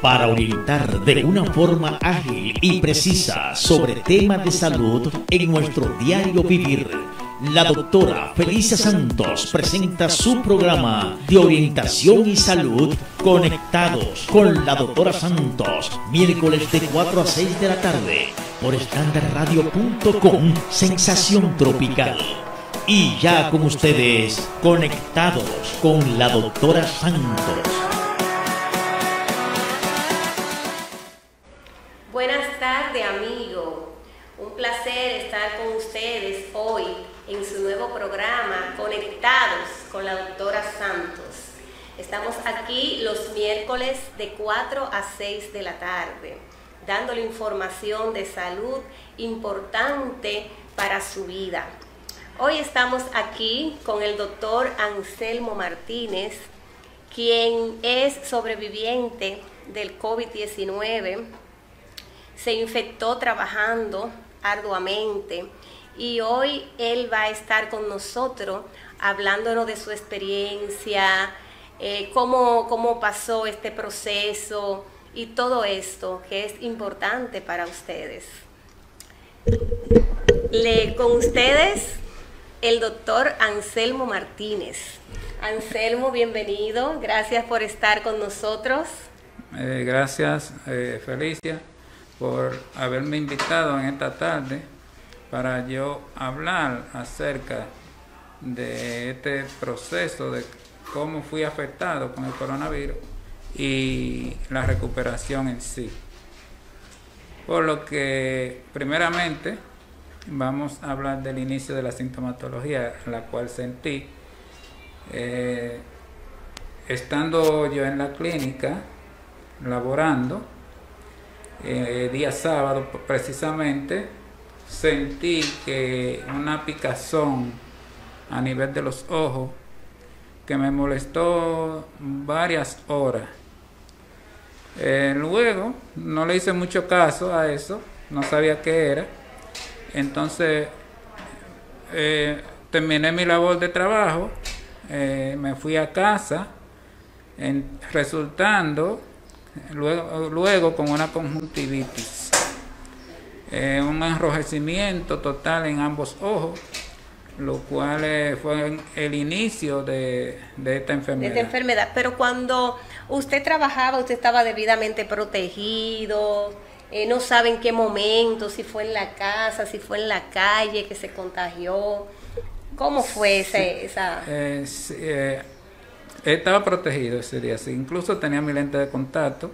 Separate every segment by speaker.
Speaker 1: para orientar de una forma ágil y precisa sobre temas de salud en nuestro diario vivir. La doctora Felicia Santos presenta su programa de orientación y salud conectados con la doctora Santos, miércoles de 4 a 6 de la tarde por estandarradio.com, sensación tropical. Y ya con ustedes, conectados con la doctora Santos.
Speaker 2: Tardes, amigo. Un placer estar con ustedes hoy en su nuevo programa Conectados con la doctora Santos. Estamos aquí los miércoles de 4 a 6 de la tarde, dándole información de salud importante para su vida. Hoy estamos aquí con el doctor Anselmo Martínez, quien es sobreviviente del COVID-19. Se infectó trabajando arduamente y hoy él va a estar con nosotros hablándonos de su experiencia, eh, cómo, cómo pasó este proceso y todo esto que es importante para ustedes. Le, con ustedes el doctor Anselmo Martínez. Anselmo, bienvenido. Gracias por estar con nosotros.
Speaker 3: Eh, gracias, eh, Felicia, por haberme invitado en esta tarde para yo hablar acerca de este proceso de cómo fui afectado con el coronavirus y la recuperación en sí. Por lo que, primeramente, vamos a hablar del inicio de la sintomatología, la cual sentí eh, estando yo en la clínica, laborando, eh, día sábado precisamente, sentí que una picazón a nivel de los ojos que me molestó varias horas. Eh, luego no le hice mucho caso a eso, no sabía qué era entonces, eh, terminé mi labor de trabajo, me fui a casa, resultando luego, luego con una conjuntivitis, eh, un enrojecimiento total en ambos ojos, lo cual fue el inicio de, de esta enfermedad.
Speaker 2: De esta enfermedad, pero cuando usted trabajaba, usted estaba debidamente protegido eh, no sabe en qué momento, si fue en la casa, si fue en la calle que se contagió. ¿Cómo fue ese, esa...?
Speaker 3: Eh, eh, estaba protegido ese día, sí. incluso tenía mi lente de contacto,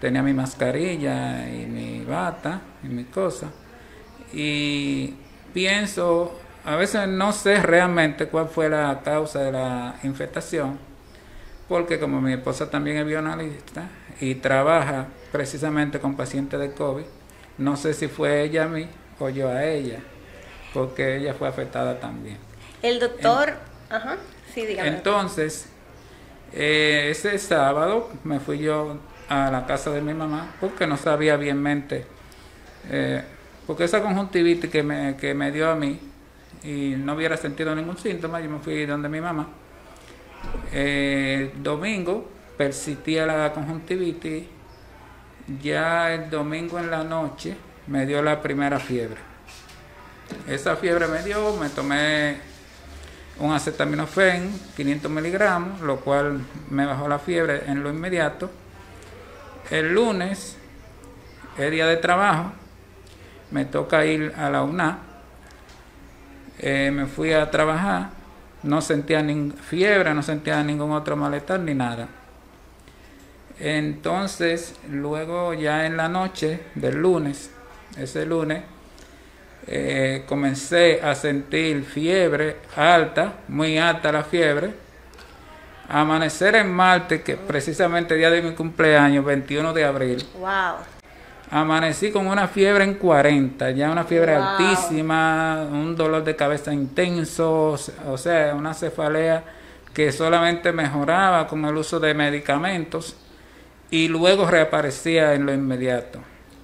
Speaker 3: tenía mi mascarilla y mi bata y mi cosa. Y pienso, a veces no sé realmente cuál fue la causa de la infectación, porque como mi esposa también es bioanalista y trabaja precisamente con pacientes de COVID. No sé si fue ella a mí o yo a ella, porque ella fue afectada también.
Speaker 2: El doctor, ajá,
Speaker 3: Entonces, eh, ese sábado me fui yo a la casa de mi mamá porque no sabía bien mente, eh, porque esa conjuntivitis que me, que me dio a mí y no hubiera sentido ningún síntoma, yo me fui donde mi mamá. Eh, domingo persistía la conjuntivitis ya el domingo en la noche me dio la primera fiebre. Esa fiebre me dio, me tomé un acetaminofén, 500 miligramos, lo cual me bajó la fiebre en lo inmediato. El lunes, el día de trabajo, me toca ir a la UNA. Eh, me fui a trabajar, no sentía ni fiebre, no sentía ningún otro malestar ni nada. Entonces, luego ya en la noche del lunes, ese lunes, eh, comencé a sentir fiebre alta, muy alta la fiebre. Amanecer en martes, que precisamente el día de mi cumpleaños, 21 de abril.
Speaker 2: Wow.
Speaker 3: Amanecí con una fiebre en 40, ya una fiebre altísima, un dolor de cabeza intenso, o sea, una cefalea que solamente mejoraba con el uso de medicamentos y luego reaparecía en lo inmediato.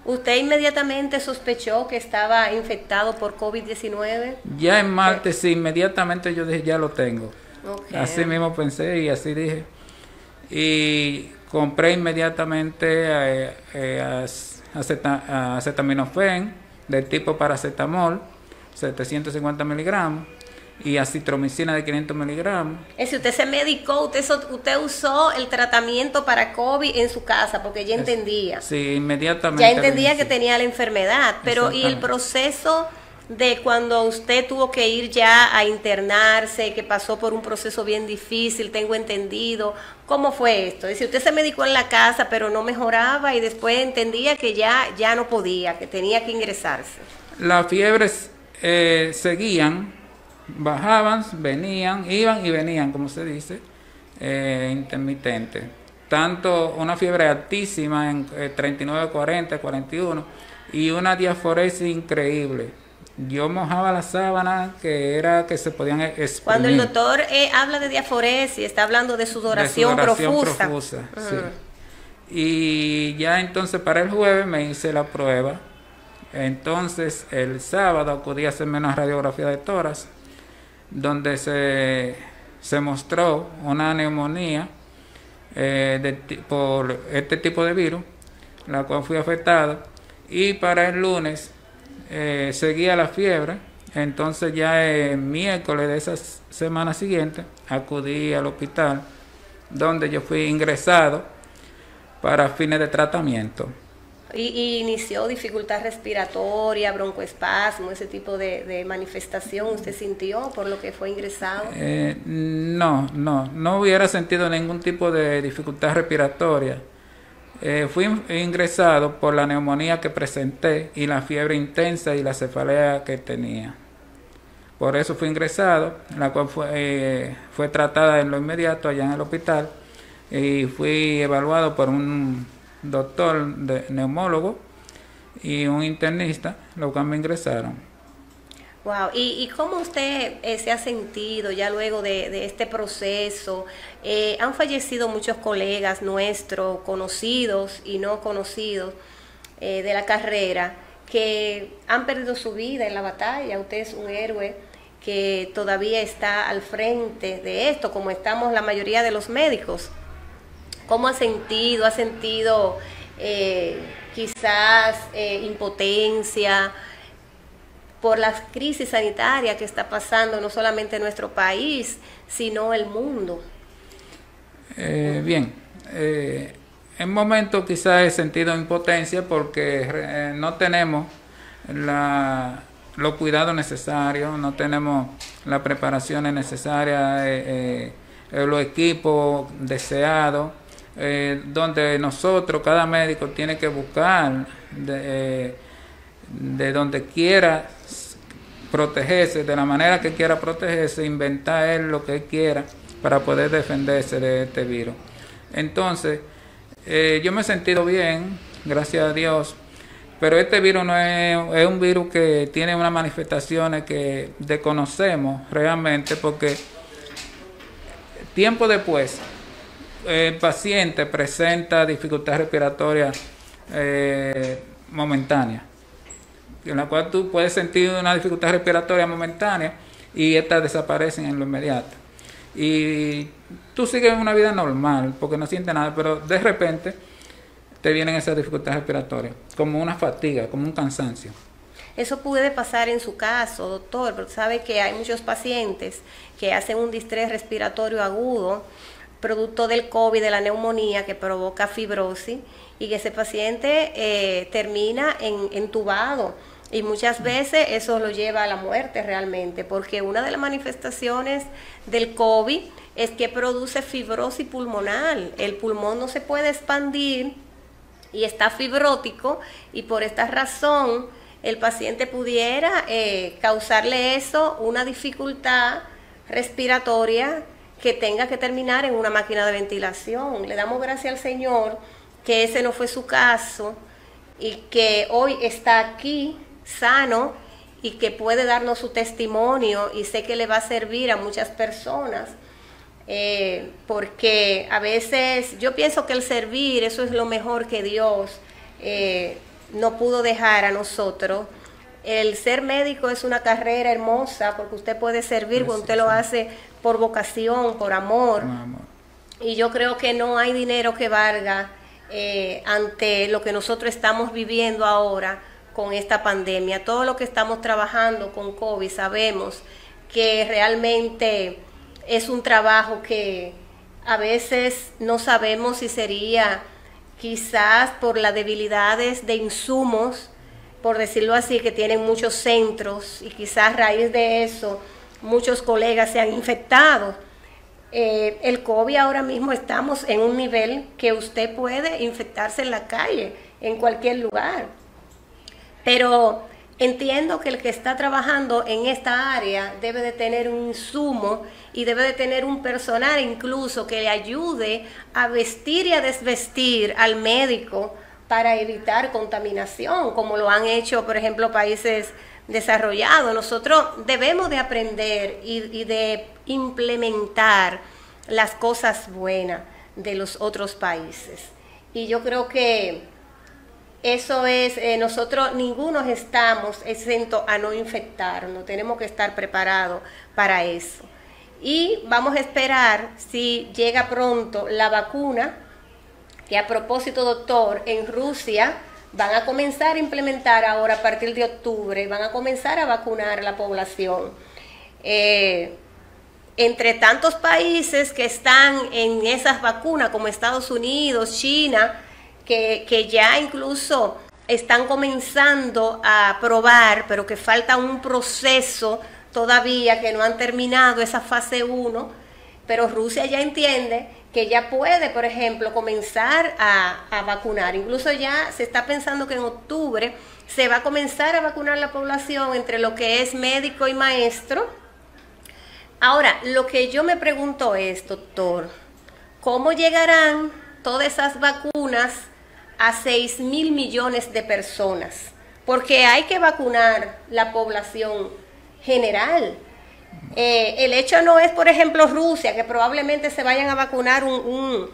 Speaker 2: ¿Usted inmediatamente sospechó que estaba infectado por COVID-19?
Speaker 3: Ya en martes, sí, inmediatamente yo dije, ya lo tengo. Así mismo pensé y así dije. y compré inmediatamente eh, eh, acetaminofén del tipo paracetamol, 750 miligramos, y acitromicina de 500 miligramos.
Speaker 2: Es si usted se medicó, usted, usted usó el tratamiento para COVID en su casa, porque ya entendía.
Speaker 3: Sí, inmediatamente.
Speaker 2: Ya entendía que tenía la enfermedad, pero ¿y el proceso de cuando usted tuvo que ir ya a internarse, que pasó por un proceso bien difícil, tengo entendido. ¿Cómo fue esto? Es decir, usted se medicó en la casa, pero no mejoraba y después entendía que ya, ya no podía, que tenía que ingresarse.
Speaker 3: Las fiebres eh, seguían, bajaban, venían, iban y venían, como se dice, eh, intermitente. Tanto una fiebre altísima en 39, 40, 41 y una diaforesis increíble yo mojaba la sábana que era que se podían exprimir.
Speaker 2: Cuando el doctor eh, habla de diaforesis, está hablando de sudoración, profusa.
Speaker 3: Y ya entonces para el jueves me hice la prueba. Entonces el sábado acudí a hacerme una radiografía de toras, donde se, se mostró una neumonía eh, por este tipo de virus, la cual fui afectado. Y para el lunes eh, seguía la fiebre, entonces ya el miércoles de esa semana siguiente acudí al hospital donde yo fui ingresado para fines de tratamiento.
Speaker 2: ¿Y, inició dificultad respiratoria, broncoespasmo, ese tipo de, manifestación usted sintió por lo que fue ingresado?
Speaker 3: Eh, no, no, no hubiera sentido ningún tipo de dificultad respiratoria. Eh, fui ingresado por la neumonía que presenté y la fiebre intensa y la cefalea que tenía. Por eso fui ingresado, la cual fue, eh, fue tratada en lo inmediato allá en el hospital y fui evaluado por un doctor de neumólogo y un internista, lo cual me ingresaron.
Speaker 2: Wow, ¿y, cómo usted eh, se ha sentido ya luego de, este proceso? Eh, han fallecido muchos colegas nuestros, conocidos y no conocidos eh, de la carrera, que han perdido su vida en la batalla. Usted es un héroe que todavía está al frente de esto, como estamos la mayoría de los médicos. ¿Cómo ha sentido? ¿Ha sentido quizás impotencia? por la crisis sanitaria que está pasando no solamente en nuestro país, sino el mundo.
Speaker 3: Eh, bien, eh, en momentos quizás he sentido impotencia porque eh, no tenemos la, los cuidados necesarios, no tenemos las preparaciones necesarias, eh, los equipos deseados, donde nosotros, cada médico, tiene que buscar de, de donde quiera protegerse de la manera que quiera protegerse, inventar él lo que quiera para poder defenderse de este virus. Entonces, eh, yo me he sentido bien, gracias a Dios, pero este virus no es, es, un virus que tiene unas manifestaciones que desconocemos realmente porque tiempo después el paciente presenta dificultad respiratoria eh, momentánea en la cual tú puedes sentir una dificultad respiratoria momentánea y estas desaparecen en lo inmediato. Y tú sigues una vida normal porque no sientes nada, pero de repente te vienen esas dificultades respiratorias, como una fatiga, como un cansancio.
Speaker 2: Eso puede pasar en su caso, doctor, porque sabe que hay muchos pacientes que hacen un distrés respiratorio agudo, producto del COVID, de la neumonía que provoca fibrosis, y que ese paciente eh, termina en, entubado y muchas veces eso lo lleva a la muerte realmente, porque una de las manifestaciones del COVID es que produce fibrosis pulmonar. El pulmón no se puede expandir y está fibrótico y por esta razón el paciente pudiera eh, causarle eso, una dificultad respiratoria que tenga que terminar en una máquina de ventilación. Le damos gracias al Señor que ese no fue su caso y que hoy está aquí sano y que puede darnos su testimonio y sé que le va a servir a muchas personas. Eh, porque a veces yo pienso que el servir, eso es lo mejor que Dios eh, no pudo dejar a nosotros. El ser médico es una carrera hermosa porque usted puede servir, cuando usted lo hace por vocación, por amor. y yo creo que no hay dinero que valga eh, ante lo que nosotros estamos viviendo ahora con esta pandemia. Todo lo que estamos trabajando con COVID sabemos que realmente es un trabajo que a veces no sabemos si sería quizás por las debilidades de insumos, por decirlo así, que tienen muchos centros y quizás a raíz de eso muchos colegas se han infectado. Eh, el COVID ahora mismo estamos en un nivel que usted puede infectarse en la calle, en cualquier lugar. Pero entiendo que el que está trabajando en esta área debe de tener un insumo y debe de tener un personal incluso que le ayude a vestir y a desvestir al médico para evitar contaminación, como lo han hecho, por ejemplo, países desarrollados. Nosotros debemos de aprender y, de implementar las cosas buenas de los otros países. Y yo creo que eso es, eh, nosotros ninguno estamos exentos a no infectarnos, tenemos que estar preparados para eso. Y vamos a esperar si llega pronto la vacuna, que a propósito, doctor, en Rusia van a comenzar a implementar ahora a partir de octubre, van a comenzar a vacunar la población. Eh, entre tantos países que están en esas vacunas, como Estados Unidos, China, que, ya incluso están comenzando a probar, pero que falta un proceso todavía, que no han terminado esa fase 1, pero Rusia ya entiende que ya puede, por ejemplo, comenzar a, vacunar. Incluso ya se está pensando que en octubre se va a comenzar a vacunar la población entre lo que es médico y maestro. Ahora, lo que yo me pregunto es, doctor, ¿cómo llegarán todas esas vacunas a 6 mil millones de personas, porque hay que vacunar la población general. Eh, el hecho no es, por ejemplo, Rusia, que probablemente se vayan a vacunar un,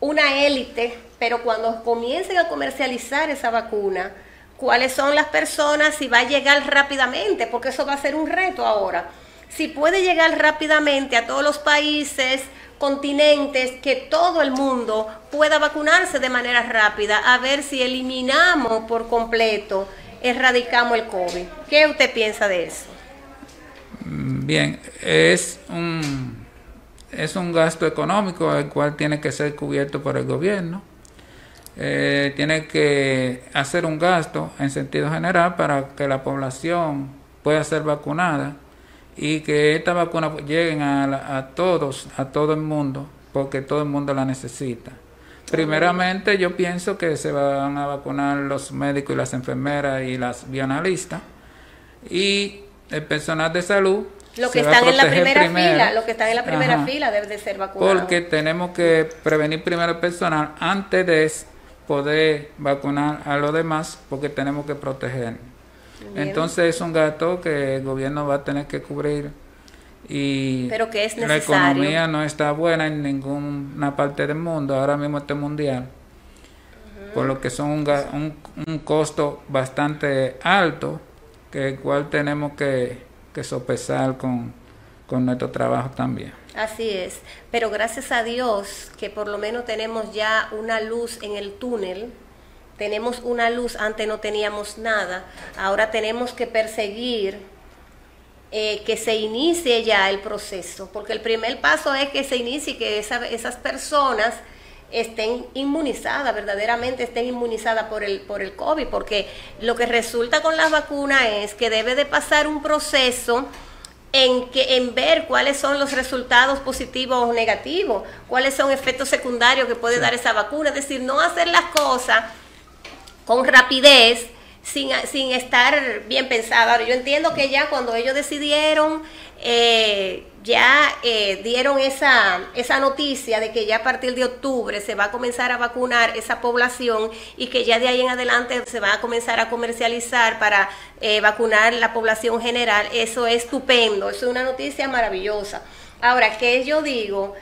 Speaker 2: una élite, pero cuando comiencen a comercializar esa vacuna, cuáles son las personas, si va a llegar rápidamente, porque eso va a ser un reto ahora. Si puede llegar rápidamente a todos los países, continentes, que todo el mundo pueda vacunarse de manera rápida, a ver si eliminamos por completo, erradicamos el COVID. ¿Qué usted piensa de eso?
Speaker 3: Bien, es un, es un gasto económico el cual tiene que ser cubierto por el gobierno. Eh, tiene que hacer un gasto en sentido general para que la población pueda ser vacunada y que esta vacuna lleguen a, a todos, a todo el mundo, porque todo el mundo la necesita. Primeramente yo pienso que se van a vacunar los médicos y las enfermeras y las bioanalistas y el personal de salud.
Speaker 2: Lo que están en la primera fila, lo que están en la primera fila debe de ser vacunado.
Speaker 3: Porque tenemos que prevenir primero el personal antes de poder vacunar a los demás, porque tenemos que proteger. Entonces es un gasto que el gobierno va a tener que cubrir y
Speaker 2: Pero que es
Speaker 3: la economía no está buena en ninguna parte del mundo, ahora mismo este mundial, por lo que son un, un, costo bastante alto, que el cual tenemos que, que sopesar con, con nuestro trabajo también.
Speaker 2: Así es, pero gracias a Dios que por lo menos tenemos ya una luz en el túnel. Tenemos una luz, antes no teníamos nada, ahora tenemos que perseguir eh, que se inicie ya el proceso, porque el primer paso es que se inicie, que esas personas estén inmunizadas, verdaderamente estén inmunizadas por el, por el COVID, porque lo que resulta con las vacunas es que debe de pasar un proceso en, que, en ver cuáles son los resultados positivos o negativos, cuáles son efectos secundarios que puede dar esa vacuna, es decir, no hacer las cosas con rapidez, sin, sin estar bien pensado. Ahora, yo entiendo que ya cuando ellos decidieron, eh, ya eh, dieron esa, esa noticia de que ya a partir de octubre se va a comenzar a vacunar esa población y que ya de ahí en adelante se va a comenzar a comercializar para eh, vacunar la población general. Eso es estupendo, eso es una noticia maravillosa. Ahora, ¿qué yo digo?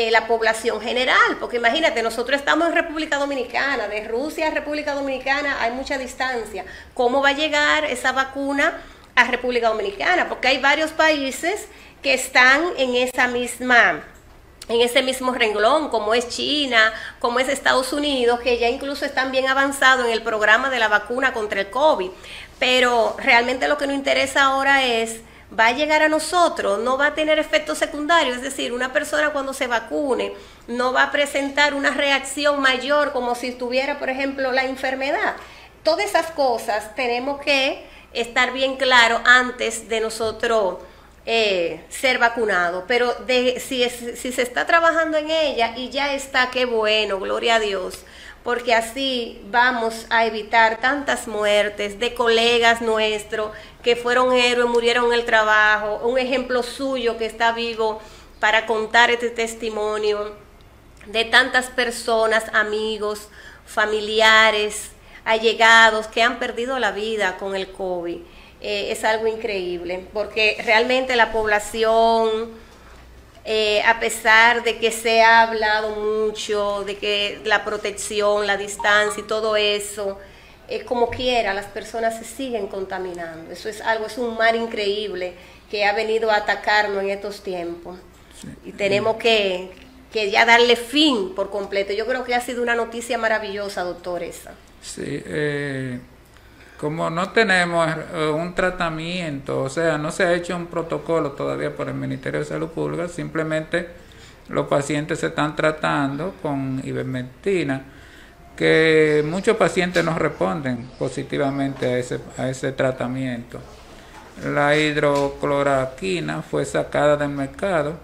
Speaker 2: Eh, la población general, porque imagínate, nosotros estamos en República Dominicana, de Rusia a República Dominicana hay mucha distancia. ¿Cómo va a llegar esa vacuna a República Dominicana? Porque hay varios países que están en esa misma en ese mismo renglón, como es China, como es Estados Unidos, que ya incluso están bien avanzados en el programa de la vacuna contra el COVID. Pero realmente lo que nos interesa ahora es, va a llegar a nosotros, no va a tener efectos secundarios, es decir, una persona cuando se vacune no va a presentar una reacción mayor como si tuviera, por ejemplo, la enfermedad. Todas esas cosas tenemos que estar bien claro antes de nosotros eh, ser vacunado, pero de, si, si se está trabajando en ella y ya está, qué bueno, gloria a Dios, porque así vamos a evitar tantas muertes de colegas nuestros que fueron héroes, murieron en el trabajo, un ejemplo suyo que está vivo para contar este testimonio de tantas personas, amigos, familiares, allegados que han perdido la vida con el COVID. Eh, es algo increíble, porque realmente la población, eh, a pesar de que se ha hablado mucho, de que la protección, la distancia y todo eso, es como quiera, las personas se siguen contaminando. Eso es algo, es un mar increíble que ha venido a atacarnos en estos tiempos. Y tenemos que, que ya darle fin por completo. Yo creo que ha sido una noticia maravillosa, doctor, esa.
Speaker 3: Sí, eh, como no tenemos eh, un tratamiento, o sea, no se ha hecho un protocolo todavía por el Ministerio de Salud Pública, simplemente los pacientes se están tratando con ivermectina, que muchos pacientes no responden positivamente a ese, a ese tratamiento. La hidrocloraquina fue sacada del mercado,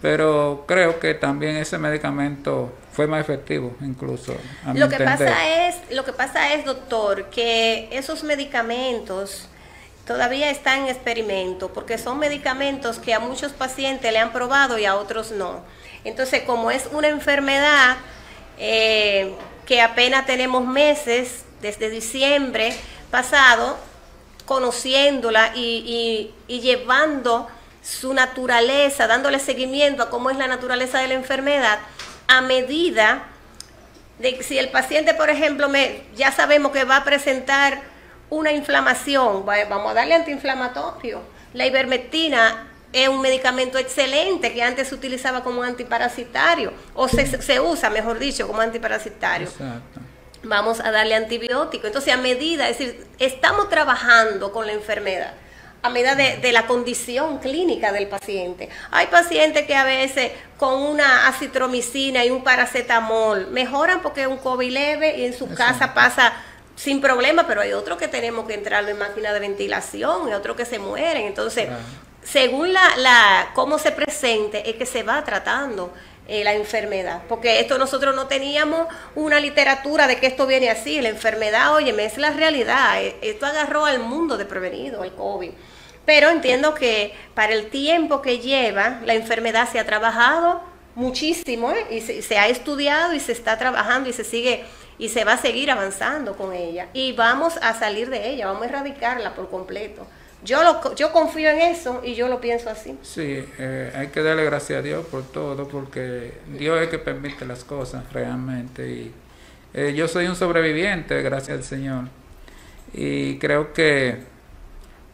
Speaker 3: pero creo que también ese medicamento fue más efectivo incluso.
Speaker 2: lo que pasa es, lo que pasa es, doctor, que esos medicamentos todavía están en experimento, porque son medicamentos que a muchos pacientes le han probado y a otros no. Entonces, como es una enfermedad eh, que apenas tenemos meses, desde diciembre pasado, conociéndola y, y llevando su naturaleza, dándole seguimiento a cómo es la naturaleza de la enfermedad, a medida de que si el paciente, por ejemplo, me, ya sabemos que va a presentar una inflamación, vamos a darle antiinflamatorio. La ivermectina es un medicamento excelente que antes se utilizaba como antiparasitario, o se, usa, mejor dicho, como antiparasitario. Vamos a darle antibiótico. Entonces, a medida, es decir, estamos trabajando con la enfermedad a medida de, la condición clínica del paciente. Hay pacientes que a veces con una acitromicina y un paracetamol mejoran porque es un COVID leve y en su casa pasa sin problema, pero hay otros que tenemos que entrar en máquina de ventilación y otros que se mueren. Entonces, según la, la cómo se presente, es que se va tratando. Eh, la enfermedad, porque esto nosotros no teníamos una literatura de que esto viene así, la enfermedad, oye, es la realidad, eh, esto agarró al mundo de prevenido, el COVID. Pero entiendo que para el tiempo que lleva, la enfermedad se ha trabajado muchísimo ¿eh? y se, ha estudiado y se está trabajando y se sigue y se va a seguir avanzando con ella. Y vamos a salir de ella, vamos a erradicarla por completo. Yo, lo, yo confío en eso y yo lo pienso así.
Speaker 3: Sí, eh, hay que darle gracias a Dios por todo, porque Dios es el que permite las cosas realmente. Y eh, yo soy un sobreviviente, gracias al Señor. Y creo que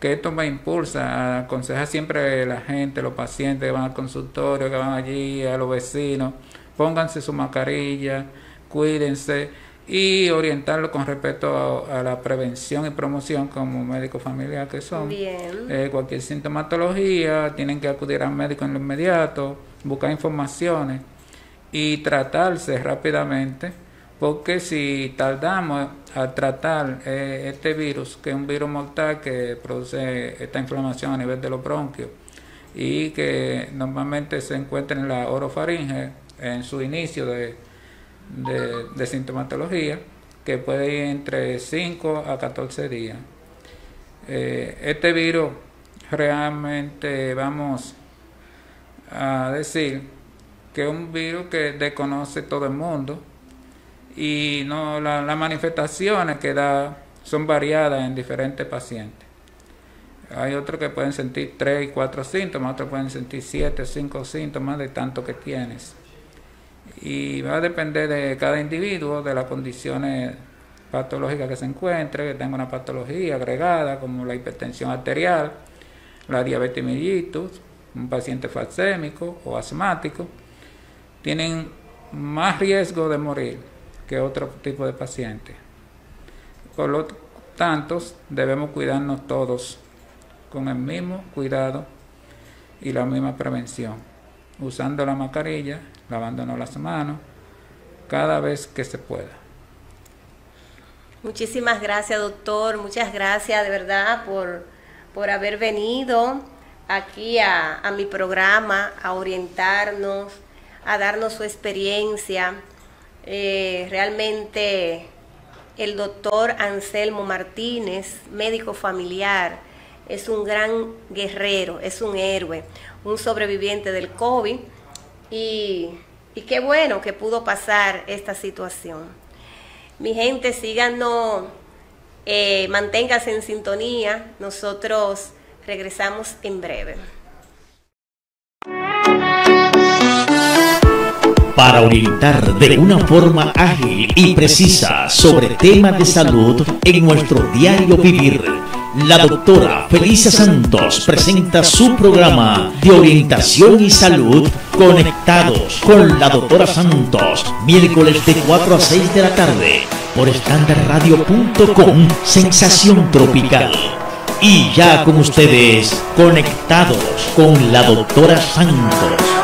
Speaker 3: que esto me impulsa, aconseja siempre a la gente, los pacientes que van al consultorio, que van allí, a los vecinos, pónganse su mascarilla, cuídense y orientarlo con respecto a, la prevención y promoción como médico familiar que son. Eh, cualquier sintomatología, tienen que acudir al médico en lo inmediato, buscar informaciones y tratarse rápidamente porque si tardamos a tratar eh, este virus, que es un virus mortal que produce esta inflamación a nivel de los bronquios y que normalmente se encuentra en la orofaringe en su inicio de, de, sintomatología, que puede ir entre 5 a 14 días. Eh, este virus realmente vamos a decir que es un virus que desconoce todo el mundo, y no las manifestaciones que da son variadas en diferentes pacientes. Hay otros que pueden sentir 3 y 4 síntomas, otros pueden sentir 7 o 5 síntomas de tanto que tienes. Y va a depender de cada individuo, de las condiciones patológicas que se encuentre, que tenga una patología agregada como la hipertensión arterial, la diabetes mellitus, un paciente falsémico o asmático, tienen más riesgo de morir que otro tipo de paciente. Por lo tanto, debemos cuidarnos todos con el mismo cuidado y la misma prevención, usando la mascarilla, lavándonos las manos cada vez que se pueda.
Speaker 2: Muchísimas gracias, doctor. Muchas gracias de verdad por, por haber venido aquí a, a mi programa a orientarnos, a darnos su experiencia. Eh, realmente el doctor Anselmo Martínez, médico familiar, es un gran guerrero, es un héroe, un sobreviviente del COVID y, qué bueno que pudo pasar esta situación. Mi gente, síganos, eh, manténgase en sintonía, nosotros regresamos en breve.
Speaker 1: para orientar de una forma ágil y precisa sobre temas de salud en nuestro diario vivir. La doctora Felicia Santos presenta su programa de orientación y salud conectados con la doctora Santos, miércoles de 4 a 6 de la tarde por estandarradio.com, sensación tropical. Y ya con ustedes, conectados con la doctora Santos.